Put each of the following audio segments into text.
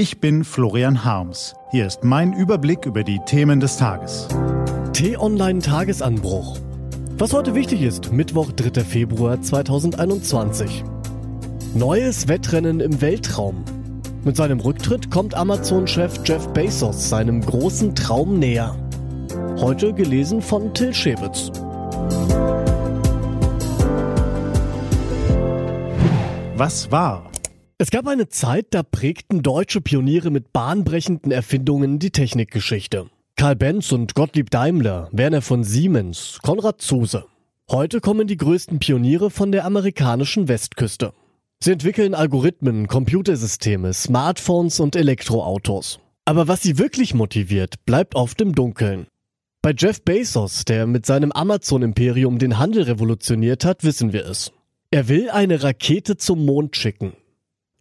Ich bin Florian Harms. Hier ist mein Überblick über die Themen des Tages. T-Online Tagesanbruch. Was heute wichtig ist, Mittwoch, 3. Februar 2021. Neues Wettrennen im Weltraum. Mit seinem Rücktritt kommt Amazon-Chef Jeff Bezos seinem großen Traum näher. Heute gelesen von Till Schewitz. Was war? Es gab eine Zeit, da prägten deutsche Pioniere mit bahnbrechenden Erfindungen die Technikgeschichte. Karl Benz und Gottlieb Daimler, Werner von Siemens, Konrad Zuse. Heute kommen die größten Pioniere von der amerikanischen Westküste. Sie entwickeln Algorithmen, Computersysteme, Smartphones und Elektroautos. Aber was sie wirklich motiviert, bleibt oft im Dunkeln. Bei Jeff Bezos, der mit seinem Amazon-Imperium den Handel revolutioniert hat, wissen wir es. Er will eine Rakete zum Mond schicken.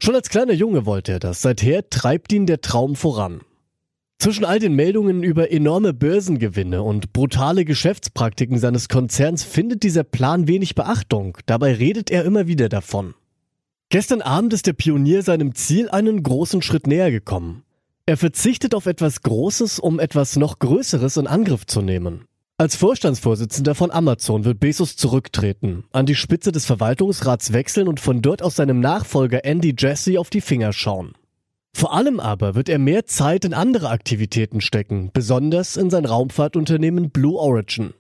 Schon als kleiner Junge wollte er das, seither treibt ihn der Traum voran. Zwischen all den Meldungen über enorme Börsengewinne und brutale Geschäftspraktiken seines Konzerns findet dieser Plan wenig Beachtung, dabei redet er immer wieder davon. Gestern Abend ist der Pionier seinem Ziel einen großen Schritt näher gekommen. Er verzichtet auf etwas Großes, um etwas noch Größeres in Angriff zu nehmen. Als Vorstandsvorsitzender von Amazon wird Bezos zurücktreten, an die Spitze des Verwaltungsrats wechseln und von dort aus seinem Nachfolger Andy Jassy auf die Finger schauen. Vor allem aber wird er mehr Zeit in andere Aktivitäten stecken, besonders in sein Raumfahrtunternehmen Blue Origin.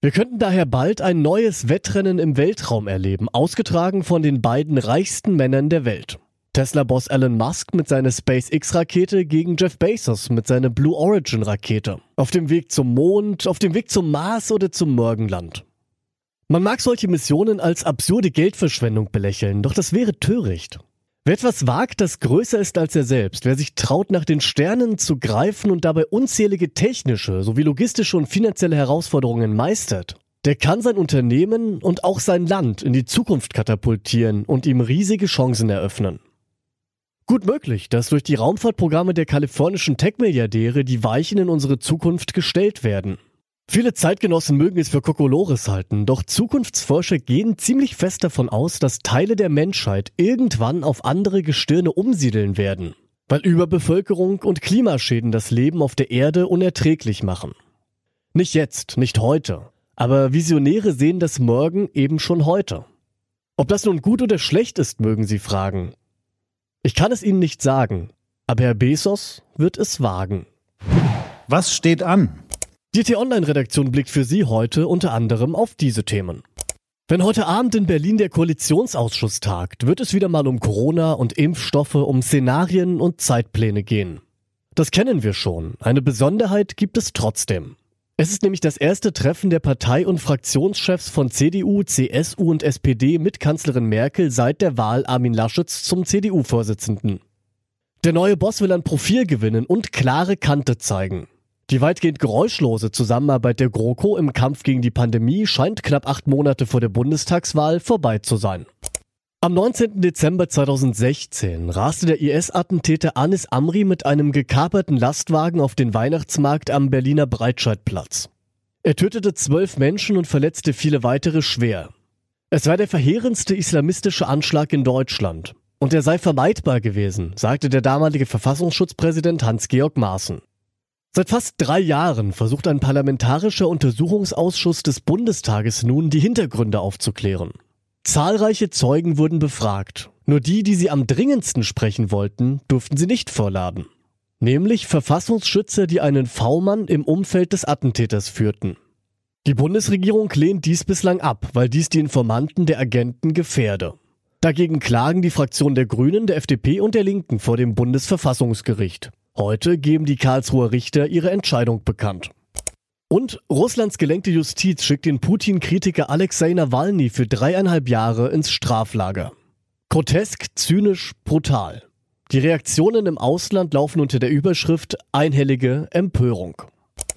Wir könnten daher bald ein neues Wettrennen im Weltraum erleben, ausgetragen von den beiden reichsten Männern der Welt. Tesla-Boss Elon Musk mit seiner SpaceX-Rakete gegen Jeff Bezos mit seiner Blue Origin-Rakete. Auf dem Weg zum Mond, auf dem Weg zum Mars oder zum Morgenland. Man mag solche Missionen als absurde Geldverschwendung belächeln, doch das wäre töricht. Wer etwas wagt, das größer ist als er selbst, wer sich traut, nach den Sternen zu greifen und dabei unzählige technische sowie logistische und finanzielle Herausforderungen meistert, der kann sein Unternehmen und auch sein Land in die Zukunft katapultieren und ihm riesige Chancen eröffnen. Gut möglich, dass durch die Raumfahrtprogramme der kalifornischen Tech-Milliardäre die Weichen in unsere Zukunft gestellt werden. Viele Zeitgenossen mögen es für Kokolores halten, doch Zukunftsforscher gehen ziemlich fest davon aus, dass Teile der Menschheit irgendwann auf andere Gestirne umsiedeln werden, weil Überbevölkerung und Klimaschäden das Leben auf der Erde unerträglich machen. Nicht jetzt, nicht heute, aber Visionäre sehen das morgen eben schon heute. Ob das nun gut oder schlecht ist, mögen Sie fragen. Ich kann es Ihnen nicht sagen, aber Herr Bezos wird es wagen. Was steht an? Die T-Online-Redaktion blickt für Sie heute unter anderem auf diese Themen. Wenn heute Abend in Berlin der Koalitionsausschuss tagt, wird es wieder mal um Corona und Impfstoffe, um Szenarien und Zeitpläne gehen. Das kennen wir schon. Eine Besonderheit gibt es trotzdem. Es ist nämlich das erste Treffen der Partei- und Fraktionschefs von CDU, CSU und SPD mit Kanzlerin Merkel seit der Wahl Armin Laschets zum CDU-Vorsitzenden. Der neue Boss will ein Profil gewinnen und klare Kante zeigen. Die weitgehend geräuschlose Zusammenarbeit der GroKo im Kampf gegen die Pandemie scheint knapp acht Monate vor der Bundestagswahl vorbei zu sein. Am 19. Dezember 2016 raste der IS-Attentäter Anis Amri mit einem gekaperten Lastwagen auf den Weihnachtsmarkt am Berliner Breitscheidplatz. Er tötete zwölf Menschen und verletzte viele weitere schwer. Es war der verheerendste islamistische Anschlag in Deutschland. Und er sei vermeidbar gewesen, sagte der damalige Verfassungsschutzpräsident Hans-Georg Maaßen. Seit fast drei Jahren versucht ein parlamentarischer Untersuchungsausschuss des Bundestages nun, die Hintergründe aufzuklären. Zahlreiche Zeugen wurden befragt. Nur die, die sie am dringendsten sprechen wollten, durften sie nicht vorladen. Nämlich Verfassungsschützer, die einen V-Mann im Umfeld des Attentäters führten. Die Bundesregierung lehnt dies bislang ab, weil dies die Informanten der Agenten gefährde. Dagegen klagen die Fraktionen der Grünen, der FDP und der Linken vor dem Bundesverfassungsgericht. Heute geben die Karlsruher Richter ihre Entscheidung bekannt. Und Russlands gelenkte Justiz schickt den Putin-Kritiker Alexei Nawalny für dreieinhalb Jahre ins Straflager. Grotesk, zynisch, brutal. Die Reaktionen im Ausland laufen unter der Überschrift Einhellige Empörung.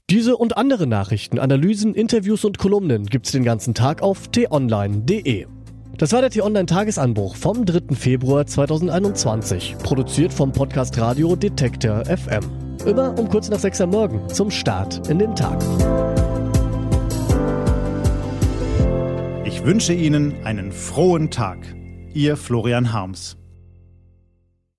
Diese und andere Nachrichten, Analysen, Interviews und Kolumnen gibt's den ganzen Tag auf t-online.de. Das war der T-Online-Tagesanbruch vom 3. Februar 2021, produziert vom Podcast Radio Detektor FM. Immer um kurz nach 6 Uhr morgen zum Start in den Tag. Ich wünsche Ihnen einen frohen Tag. Ihr Florian Harms.